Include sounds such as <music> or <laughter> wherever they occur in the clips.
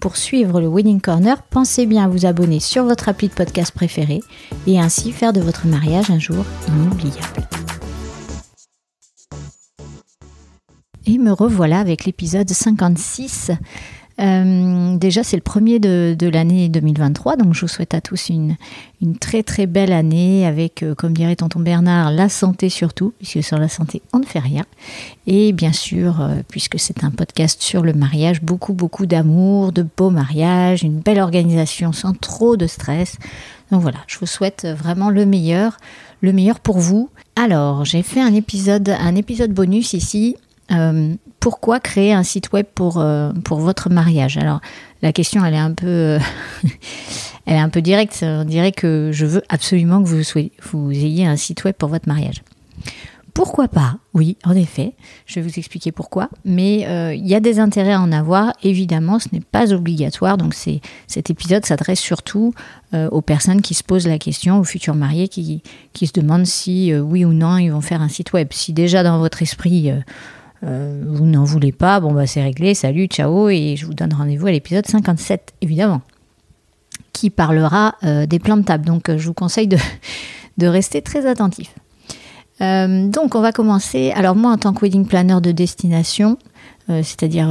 Pour suivre le Wedding Corner, pensez bien à vous abonner sur votre appli de podcast préféré et ainsi faire de votre mariage un jour inoubliable. Et me revoilà avec l'épisode 56 euh, déjà, c'est le premier de, l'année 2023, donc je vous souhaite à tous une, très très belle année avec, euh, comme dirait tonton Bernard, la santé surtout, puisque sur la santé, on ne fait rien. Et bien sûr, euh, puisque c'est un podcast sur le mariage, beaucoup beaucoup d'amour, de beaux mariages, une belle organisation sans trop de stress. Donc voilà, je vous souhaite vraiment le meilleur, le meilleur pour vous. Alors, j'ai fait un épisode, un épisode bonus ici pourquoi créer un site web pour, euh, pour votre mariage? Alors, la question, elle est un peu, euh, <laughs> elle est un peu directe. On dirait que je veux absolument que vous, vous ayez un site web pour votre mariage. Pourquoi pas? Oui, en effet, je vais vous expliquer pourquoi. Mais il y a des intérêts à en avoir. Évidemment, ce n'est pas obligatoire. Donc, cet épisode s'adresse surtout aux personnes qui se posent la question, aux futurs mariés qui, qui se demandent si oui ou non ils vont faire un site web. Si déjà dans votre esprit euh, vous n'en voulez pas, bon bah c'est réglé, salut, ciao, et je vous donne rendez-vous à l'épisode 57, évidemment, qui parlera euh, des plans de table. Donc euh, je vous conseille de, <laughs> de rester très attentif. donc on va commencer. Alors moi en tant que wedding planner de destination, c'est-à-dire,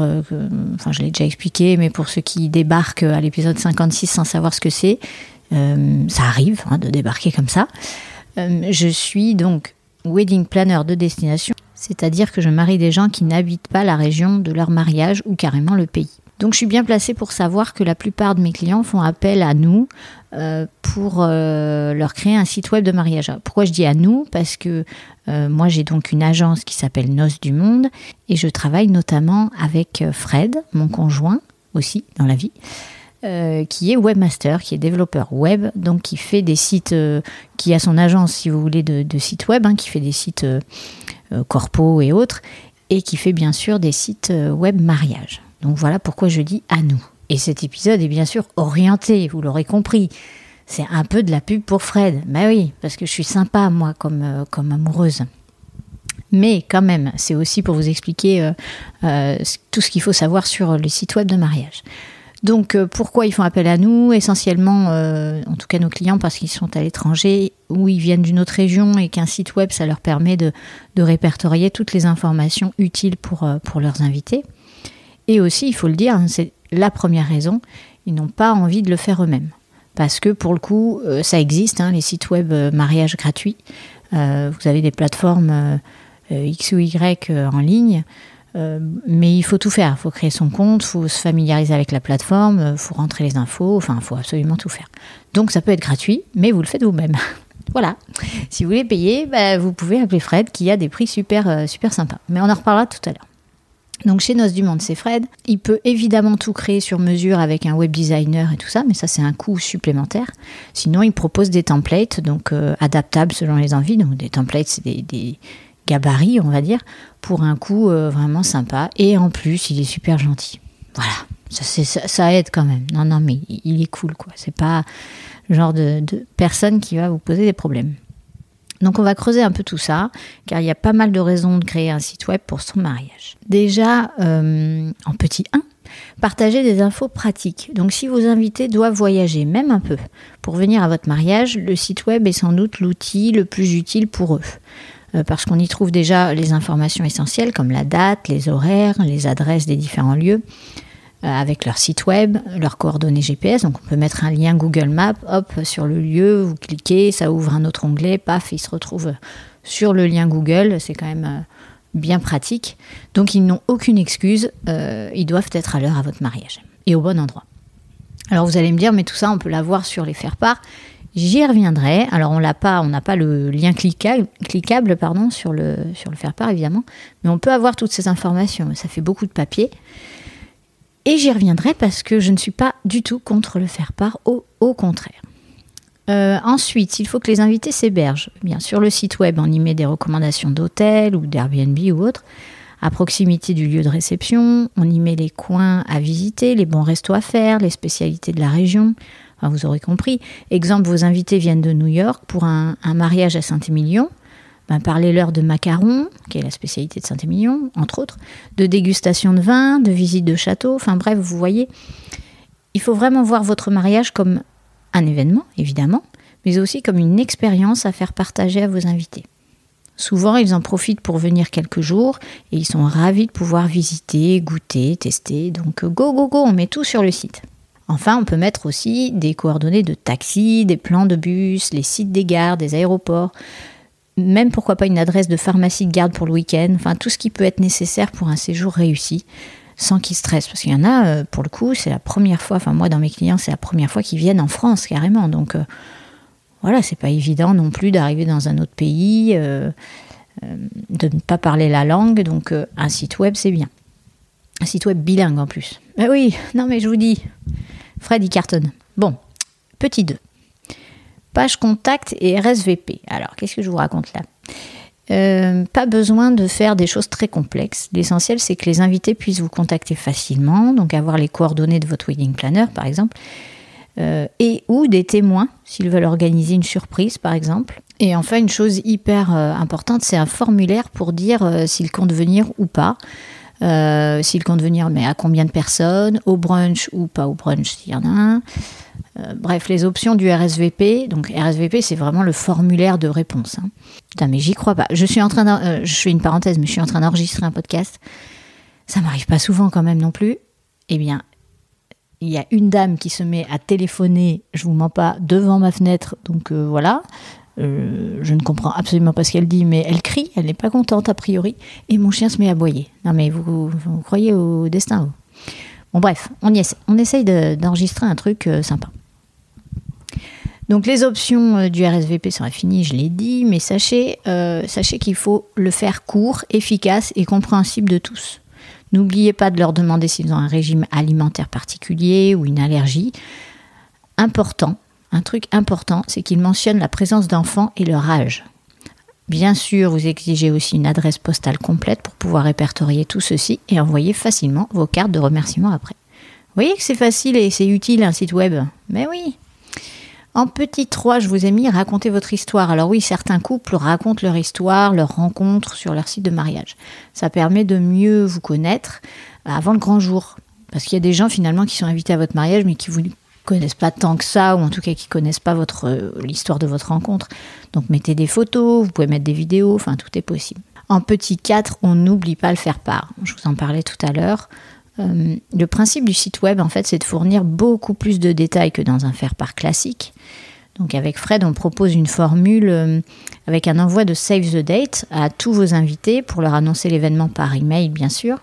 enfin je l'ai déjà expliqué, mais pour ceux qui débarquent à l'épisode 56 sans savoir ce que c'est, ça arrive hein, de débarquer comme ça. je suis donc wedding planner de destination c'est-à-dire que je marie des gens qui n'habitent pas la région de leur mariage ou carrément le pays. Donc je suis bien placée pour savoir que la plupart de mes clients font appel à nous euh, pour euh, leur créer un site web de mariage. pourquoi je dis à nous? Parce que euh, moi j'ai donc une agence qui s'appelle Noces du Monde et je travaille notamment avec Fred, mon conjoint aussi dans la vie, qui est webmaster, qui est développeur web, donc qui fait des sites, qui a son agence si vous voulez de, sites web, hein, qui fait des sites corpo et autres, et qui fait bien sûr des sites euh, web mariage. Donc voilà pourquoi je dis à nous. Et cet épisode est bien sûr orienté, vous l'aurez compris. C'est un peu de la pub pour Fred. Ben oui, parce que je suis sympa, moi, comme, euh, comme amoureuse. Mais quand même, c'est aussi pour vous expliquer tout ce qu'il faut savoir sur le site web de mariage. Donc euh, pourquoi ils font appel à nous? Essentiellement, euh, en tout cas nos clients, parce qu'ils sont à l'étranger ou ils viennent d'une autre région et qu'un site web, ça leur permet de, répertorier toutes les informations utiles pour, euh, pour leurs invités. Et aussi, il faut le dire, hein, c'est la première raison, ils n'ont pas envie de le faire eux-mêmes. Parce que pour le coup, ça existe, hein, les sites web mariage gratuits. vous avez des plateformes X ou Y en ligne. Euh, mais il faut tout faire. Il faut créer son compte, il faut se familiariser avec la plateforme, il euh, faut rentrer les infos, enfin, il faut absolument tout faire. Donc ça peut être gratuit, mais vous le faites vous-même. <laughs> voilà. Si vous voulez payer, bah, vous pouvez appeler Fred qui a des prix super, euh, super sympas. Mais on en reparlera tout à l'heure. Donc chez Nos du Monde, c'est Fred. Il peut évidemment tout créer sur mesure avec un web designer et tout ça, mais ça c'est un coût supplémentaire. Sinon, il propose des templates, donc adaptables selon les envies. Donc des templates, c'est des, gabarit, on va dire, pour un coût euh, vraiment sympa. Et en plus, il est super gentil. Voilà, ça, ça, aide quand même. Non, non, mais il est cool, quoi. C'est pas le genre de, personne qui va vous poser des problèmes. Donc on va creuser un peu tout ça, car il y a pas mal de raisons de créer un site web pour son mariage. Déjà, euh, en petit 1, partager des infos pratiques. Donc si vos invités doivent voyager, même un peu, pour venir à votre mariage, le site web est sans doute l'outil le plus utile pour eux. Euh, parce qu'on y trouve déjà les informations essentielles comme la date, les horaires, les adresses des différents lieux, euh, avec leur site web, leurs coordonnées GPS. Donc on peut mettre un lien Google Maps, hop, sur le lieu, vous cliquez, ça ouvre un autre onglet, paf, il se retrouve sur le lien Google. C'est quand même bien pratique. Donc ils n'ont aucune excuse, euh, ils doivent être à l'heure à votre mariage et au bon endroit. Alors vous allez me dire, mais tout ça, on peut l'avoir sur les faire-part. J'y reviendrai. Alors on n'a pas le lien cliquable, sur le, sur le faire-part évidemment, mais on peut avoir toutes ces informations. Ça fait beaucoup de papier. Et j'y reviendrai parce que je ne suis pas du tout contre le faire-part, au, au contraire. Euh, ensuite, il faut que les invités s'hébergent. Bien sur le site web, on y met des recommandations d'hôtels ou d'Airbnb ou autre. À proximité du lieu de réception, on y met les coins à visiter, les bons restos à faire, les spécialités de la région. vous aurez compris. Exemple, vos invités viennent de New York pour un, mariage à Saint-Émilion. Ben, Parlez-leur de macarons, qui est la spécialité de Saint-Émilion, entre autres, de dégustation de vin, de visite de château. Enfin bref, vous voyez, il faut vraiment voir votre mariage comme un événement, évidemment, mais aussi comme une expérience à faire partager à vos invités. Souvent, ils en profitent pour venir quelques jours et ils sont ravis de pouvoir visiter, goûter, tester. Donc, go, go, go, on met tout sur le site. Enfin, on peut mettre aussi des coordonnées de taxis, des plans de bus, les sites des gares, des aéroports, même pourquoi pas une adresse de pharmacie de garde pour le week-end, enfin tout ce qui peut être nécessaire pour un séjour réussi sans qu'ils stressent. Parce qu'il y en a, euh, pour le coup, c'est la première fois, enfin moi dans mes clients, c'est la première fois qu'ils viennent en France carrément. Donc euh, voilà, c'est pas évident non plus d'arriver dans un autre pays, euh, de ne pas parler la langue. Donc un site web, c'est bien. Un site web bilingue en plus. Mais oui, non mais je vous dis, Fred, il cartonne. Bon, petit 2. Page contact et RSVP. Alors, qu'est-ce que je vous raconte là? Euh, pas besoin de faire des choses très complexes. L'essentiel, c'est que les invités puissent vous contacter facilement, donc avoir les coordonnées de votre wedding planner, par exemple, euh, et ou des témoins, s'ils veulent organiser une surprise, par exemple. Et enfin, une chose hyper euh, importante, c'est un formulaire pour dire s'ils comptent venir ou pas. s'ils comptent venir, mais à combien de personnes, au brunch ou pas au brunch s'il y en a un. Euh, bref, les options du RSVP. Donc RSVP, c'est vraiment le formulaire de réponse. Hein. Putain, mais j'y crois pas. Je suis en train, euh, je fais une parenthèse, mais je suis en train d'enregistrer un podcast. Ça m'arrive pas souvent quand même non plus. Eh bien, il y a une dame qui se met à téléphoner, je vous mens pas, devant ma fenêtre. Donc euh, voilà. je ne comprends absolument pas ce qu'elle dit, mais elle crie, elle n'est pas contente a priori, et mon chien se met à aboyer. Non mais vous, croyez au destin vous Bon bref, on y essaie. On essaye d'enregistrer un truc sympa. Donc les options euh, du RSVP sont infinies, je l'ai dit, mais euh, sachez qu'il faut le faire court, efficace et compréhensible de tous. N'oubliez pas de leur demander s'ils ont un régime alimentaire particulier ou une allergie. Important, un truc important, c'est qu'ils mentionnent la présence d'enfants et leur âge. Bien sûr, vous exigez aussi une adresse postale complète pour pouvoir répertorier tout ceci et envoyer facilement vos cartes de remerciement après. Vous voyez que c'est facile et c'est utile un site web Mais oui, en petit 3, je vous ai mis raconter votre histoire. Alors oui, certains couples racontent leur histoire, leur rencontre sur leur site de mariage. Ça permet de mieux vous connaître avant le grand jour. Parce qu'il y a des gens finalement qui sont invités à votre mariage mais qui vous connaissent pas tant que ça, ou en tout cas qui connaissent pas euh, l'histoire de votre rencontre. Donc mettez des photos, vous pouvez mettre des vidéos, enfin tout est possible. En petit 4, on n'oublie pas le faire part. Je vous en parlais tout à l'heure. Euh, le principe du site web, en fait, c'est de fournir beaucoup plus de détails que dans un faire-part classique. Donc avec Fred, on propose une formule euh, avec un envoi de Save the Date à tous vos invités pour leur annoncer l'événement par email, bien sûr.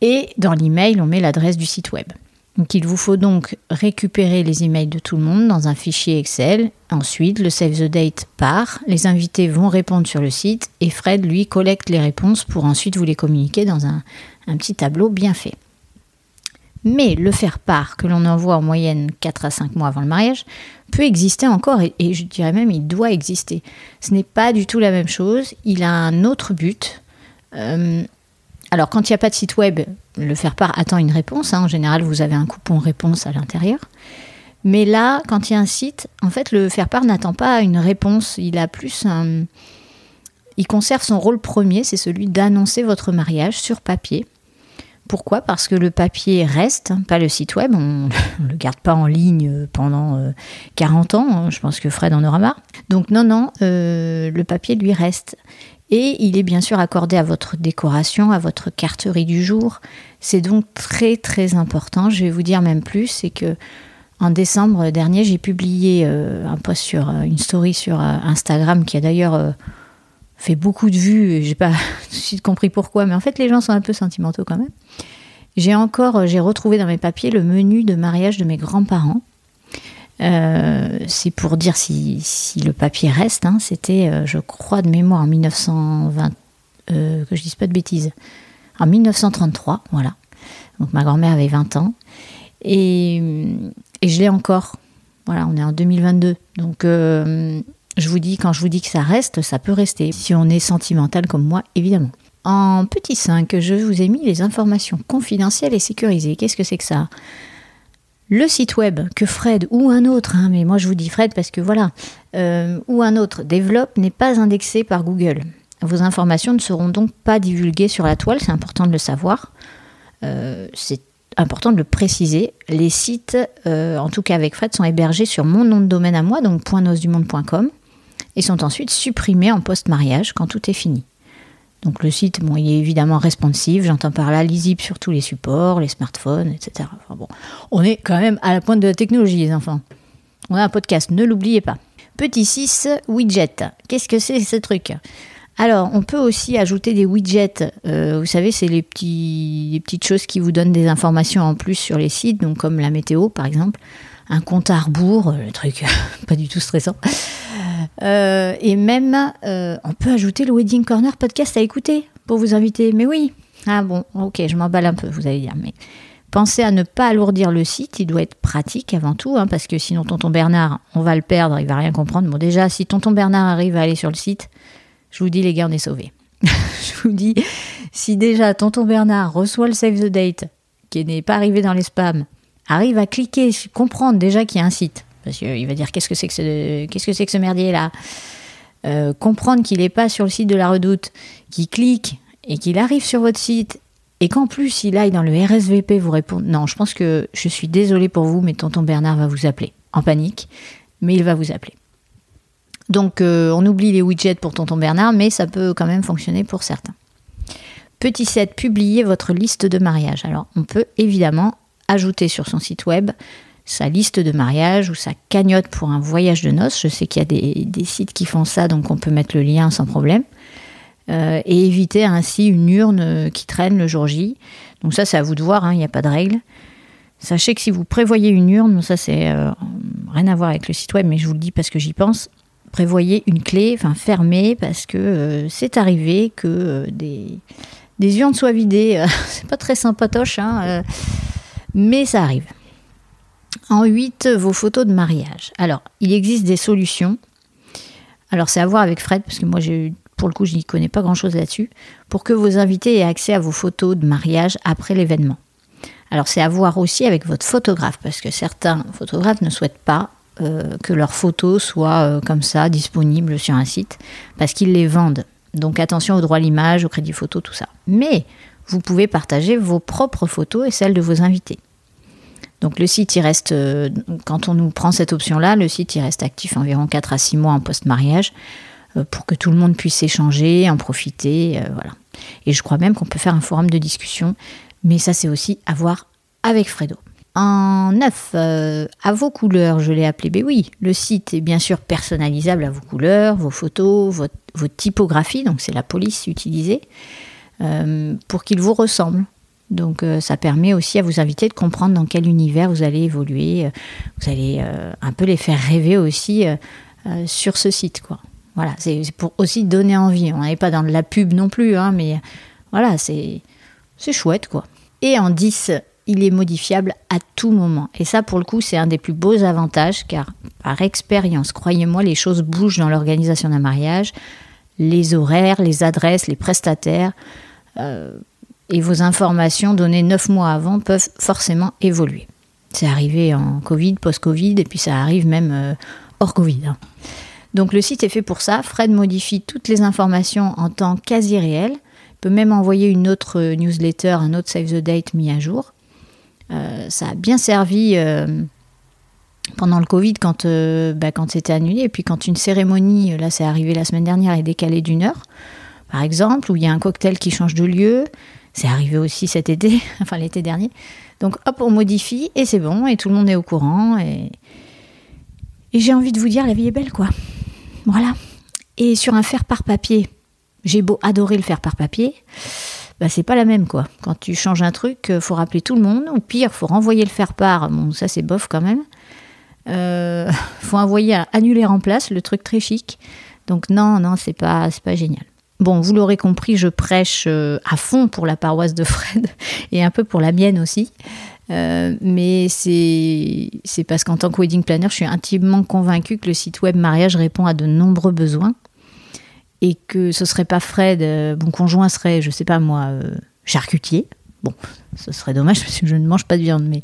Et dans l'email, on met l'adresse du site web. Donc il vous faut donc récupérer les emails de tout le monde dans un fichier Excel. Ensuite, le Save the Date part, les invités vont répondre sur le site et Fred, lui, collecte les réponses pour ensuite vous les communiquer dans un, petit tableau bien fait. Mais le faire-part que l'on envoie en moyenne 4 à 5 mois avant le mariage peut exister encore et, je dirais même il doit exister. Ce n'est pas du tout la même chose, il a un autre but. Euh, alors quand il n'y a pas de site web, le faire-part attend une réponse. Hein. En général, vous avez un coupon réponse à l'intérieur. Mais là, quand il y a un site, en fait, le faire-part n'attend pas une réponse. Il a plus. Il conserve son rôle premier, c'est celui d'annoncer votre mariage sur papier pourquoi? Parce que le papier reste, pas le site web, on ne <laughs> le garde pas en ligne pendant 40 euh, ans, hein, je pense que Fred en aura marre. Donc non, non, euh, le papier lui reste. Et il est bien sûr accordé à votre décoration, à votre carterie du jour. C'est donc très très important. Je vais vous dire même plus, c'est que en décembre dernier, j'ai publié euh, un post sur une story sur Instagram qui a d'ailleurs fait beaucoup de vues. J'ai pas <laughs> tout de suite compris pourquoi, mais en fait, les gens sont un peu sentimentaux quand même. J'ai encore, j'ai retrouvé dans mes papiers le menu de mariage de mes grands-parents. Euh, c'est pour dire si, le papier reste. Hein. C'était, euh, je crois, de mémoire en 1920, euh, que je dise pas de bêtises, en 1933, voilà. Donc ma grand-mère avait 20 ans. Et, et je l'ai encore. Voilà, on est en 2022. Donc je vous dis, quand je vous dis que ça reste, ça peut rester. Si on est sentimental comme moi, évidemment. En petit 5, je vous ai mis les informations confidentielles et sécurisées. Qu'est-ce que c'est que ça? Le site web que Fred ou un autre, hein, mais moi je vous dis Fred parce que voilà, euh, ou un autre développe n'est pas indexé par Google. Vos informations ne seront donc pas divulguées sur la toile, c'est important de le savoir. Euh, c'est important de le préciser. Les sites, euh, en tout cas avec Fred, sont hébergés sur mon nom de domaine à moi, donc .nosdumonde.com, et sont ensuite supprimés en post-mariage quand tout est fini. Donc le site, bon, il est évidemment responsive, j'entends par là lisible sur tous les supports, les smartphones, etc. On est quand même à la pointe de la technologie, les enfants. On a un podcast, ne l'oubliez pas. Petit 6, widget. Qu'est-ce que c'est ce truc? Alors, on peut aussi ajouter des widgets. Euh, vous savez, c'est les, petites choses qui vous donnent des informations en plus sur les sites, donc comme la météo par exemple, un compte à rebours, le truc <laughs> pas du tout stressant. Euh, et même, euh, on peut ajouter le Wedding Corner podcast à écouter pour vous inviter. Mais oui. Ah bon, ok, je m'emballe un peu, vous allez dire. Mais pensez à ne pas alourdir le site. Il doit être pratique avant tout, hein, parce que sinon, tonton Bernard, on va le perdre, il va rien comprendre. Bon, déjà, si tonton Bernard arrive à aller sur le site, je vous dis, les gars, on est sauvés. <laughs> je vous dis, si déjà tonton Bernard reçoit le save the date, qui n'est pas arrivé dans les spams, arrive à cliquer, comprendre déjà qu'il y a un site, parce qu'il va dire qu'est-ce que c'est que ce, merdier là? Euh, Comprendre qu'il n'est pas sur le site de la Redoute, qu'il clique et qu'il arrive sur votre site et qu'en plus il aille dans le RSVP vous répondre. Non, je pense que je suis désolée pour vous, mais tonton Bernard va vous appeler en panique, mais il va vous appeler. Donc euh, on oublie les widgets pour tonton Bernard, mais ça peut quand même fonctionner pour certains. Petit 7, publier votre liste de mariage. Alors on peut évidemment ajouter sur son site web sa liste de mariage ou sa cagnotte pour un voyage de noces. Je sais qu'il y a des, sites qui font ça, donc on peut mettre le lien sans problème. Euh, et éviter ainsi une urne euh, qui traîne le jour J. Donc ça, c'est à vous de voir, hein, il n'y a pas de règle. Sachez que si vous prévoyez une urne, ça c'est euh, rien à voir avec le site web, mais je vous le dis parce que j'y pense, prévoyez une clé, enfin fermée, parce que c'est arrivé que des, urnes soient vidées. <laughs> c'est pas très sympatoche, hein, mais ça arrive. En 8, vos photos de mariage. Alors, il existe des solutions. Alors, c'est à voir avec Fred, parce que moi, pour le coup, je n'y connais pas grand-chose là-dessus, pour que vos invités aient accès à vos photos de mariage après l'événement. Alors, c'est à voir aussi avec votre photographe, parce que certains photographes ne souhaitent pas euh, que leurs photos soient euh, comme ça, disponibles sur un site, parce qu'ils les vendent. Donc, attention au droit à l'image, au crédit photo, tout ça. Mais vous pouvez partager vos propres photos et celles de vos invités. Donc le site, il reste, euh, quand on nous prend cette option-là, le site, il reste actif environ 4 à 6 mois en post-mariage euh, pour que tout le monde puisse échanger, en profiter. Euh, voilà. Et je crois même qu'on peut faire un forum de discussion, mais ça, c'est aussi à voir avec Fredo. En neuf, à vos couleurs, je l'ai appelé, ben oui, le site est bien sûr personnalisable à vos couleurs, vos photos, votre, typographie, donc c'est la police utilisée, pour qu'il vous ressemble. Donc euh, ça permet aussi à vos invités de comprendre dans quel univers vous allez évoluer. Vous allez euh, un peu les faire rêver aussi euh, sur ce site. Quoi. Voilà, c'est pour aussi donner envie. On n'est pas dans la pub non plus, hein, mais voilà, c'est chouette. quoi. Et en 10, il est modifiable à tout moment. Et ça, pour le coup, c'est un des plus beaux avantages, car par expérience, croyez-moi, les choses bougent dans l'organisation d'un mariage. Les horaires, les adresses, les prestataires et vos informations données neuf mois avant peuvent forcément évoluer. C'est arrivé en Covid, post-Covid, et puis ça arrive même euh, hors Covid. Hein. Donc le site est fait pour ça. Fred modifie toutes les informations en temps quasi réel. Peut même envoyer une autre newsletter, un autre Save the Date mis à jour. Euh, ça a bien servi euh, pendant le Covid quand, bah, quand c'était annulé. Et puis quand une cérémonie, là c'est arrivé la semaine dernière, est décalée d'une heure, par exemple, où il y a un cocktail qui change de lieu, c'est arrivé aussi cet été, <laughs> enfin l'été dernier. Donc hop, on modifie et c'est bon, et tout le monde est au courant. Et, j'ai envie de vous dire, la vie est belle, quoi. Voilà. Et sur un fer par papier, J'ai beau adorer le faire par papier, bah, c'est pas la même quoi. Quand tu changes un truc, euh, faut rappeler tout le monde, ou pire, faut renvoyer le faire part. Bon, ça c'est bof quand même. Euh, <laughs> faut envoyer annuler en place, le truc très chic. Donc non, non, c'est pas, c'est pas génial. Bon, vous l'aurez compris, je prêche euh, à fond pour la paroisse de Fred <laughs> et un peu pour la mienne aussi. Euh, mais c'est parce qu'en tant que wedding planner, je suis intimement convaincue que le site web mariage répond à de nombreux besoins et que ce serait pas Fred, euh, mon conjoint serait, je sais pas moi, charcutier. Bon, ce serait dommage <laughs> parce que je ne mange pas de viande, mais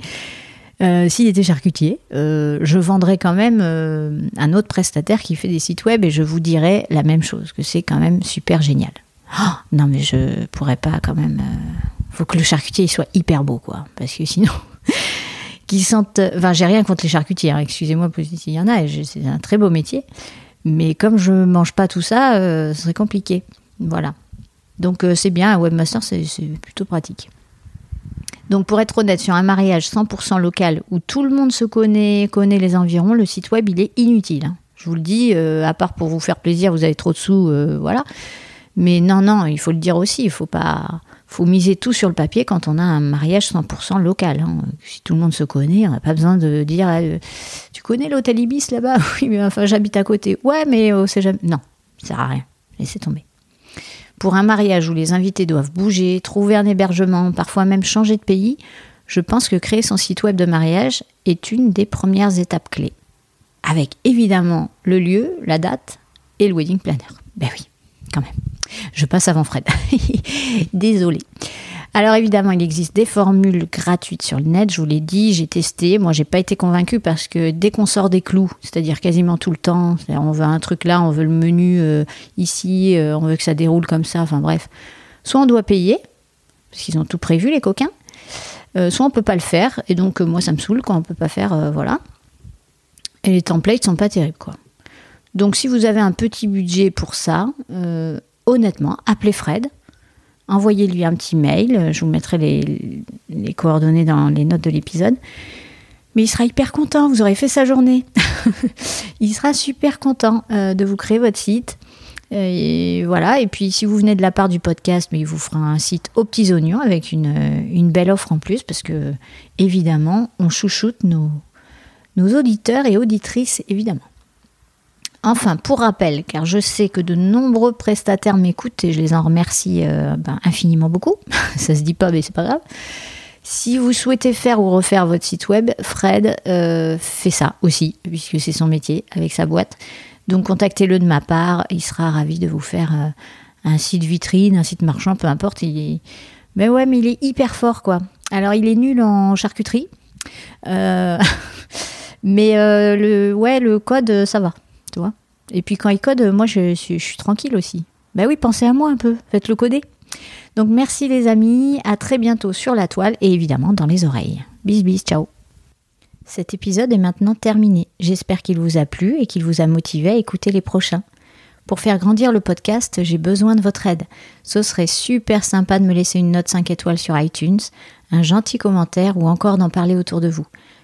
euh, s'il était charcutier, euh, je vendrais quand même euh, un autre prestataire qui fait des sites web et je vous dirais la même chose, que c'est quand même super génial. Oh, non mais je pourrais pas quand même. faut que le charcutier soit hyper beau quoi, parce que sinon. <laughs> qui sentent. Enfin, j'ai rien contre les charcutiers, hein, excusez-moi s'il y en a, c'est un très beau métier. Mais comme je mange pas tout ça, ce serait compliqué. Voilà. Donc c'est bien, un webmaster, c'est plutôt pratique. Donc pour être honnête, sur un mariage 100% local où tout le monde se connaît, connaît les environs, le site web, il est inutile. Hein. Je vous le dis, euh, à part pour vous faire plaisir, vous avez trop de sous, euh, voilà. Mais non, non, il faut le dire aussi, il faut pas, faut miser tout sur le papier quand on a un mariage 100% local. Hein. Si tout le monde se connaît, on n'a pas besoin de dire, euh, tu connais l'hôtel Ibis là-bas? <laughs> Oui, mais enfin j'habite à côté. Ouais, mais c'est jamais. Non, ça sert à rien. Laissez tomber. Pour un mariage où les invités doivent bouger, trouver un hébergement, parfois même changer de pays, je pense que créer son site web de mariage est une des premières étapes clés. Avec évidemment le lieu, la date et le wedding planner. Ben oui, quand même. Je passe avant Fred. <laughs> Désolée. Alors évidemment, il existe des formules gratuites sur le net, je vous l'ai dit, j'ai testé. Moi, j'ai pas été convaincue parce que dès qu'on sort des clous, c'est-à-dire quasiment tout le temps, on veut un truc là, on veut le menu euh, ici, euh, on veut que ça déroule comme ça, enfin bref. Soit on doit payer, parce qu'ils ont tout prévu, les coquins, euh, soit on peut pas le faire, et donc moi ça me saoule quand on peut pas faire, voilà. Et les templates sont pas terribles, quoi. Donc si vous avez un petit budget pour ça, honnêtement, appelez Fred envoyez-lui un petit mail. Je vous mettrai les, coordonnées dans les notes de l'épisode. Mais il sera hyper content, vous aurez fait sa journée. <laughs> il sera super content euh, de vous créer votre site. Et voilà, et puis si vous venez de la part du podcast, mais il vous fera un site aux petits oignons avec une, une belle offre en plus, parce que évidemment, on chouchoute nos auditeurs et auditrices, évidemment. Enfin, pour rappel, car je sais que de nombreux prestataires m'écoutent et je les en remercie euh, ben, infiniment beaucoup. <laughs> Ça se dit pas, mais c'est pas grave. Si vous souhaitez faire ou refaire votre site web, Fred euh, fait ça aussi, puisque c'est son métier avec sa boîte. Donc contactez-le de ma part, il sera ravi de vous faire euh, un site vitrine, un site marchand, peu importe. Mais ouais, mais il est hyper fort, quoi. Alors il est nul en charcuterie, <laughs> mais le, ouais, le code, ça va. Et puis quand il code, moi je, suis tranquille aussi. Ben oui, pensez à moi un peu, faites-le coder. Donc merci les amis, à très bientôt sur la toile et évidemment dans les oreilles. Bis bis, ciao. Cet épisode est maintenant terminé. J'espère qu'il vous a plu et qu'il vous a motivé à écouter les prochains. Pour faire grandir le podcast, j'ai besoin de votre aide. Ce serait super sympa de me laisser une note 5 étoiles sur iTunes, un gentil commentaire ou encore d'en parler autour de vous.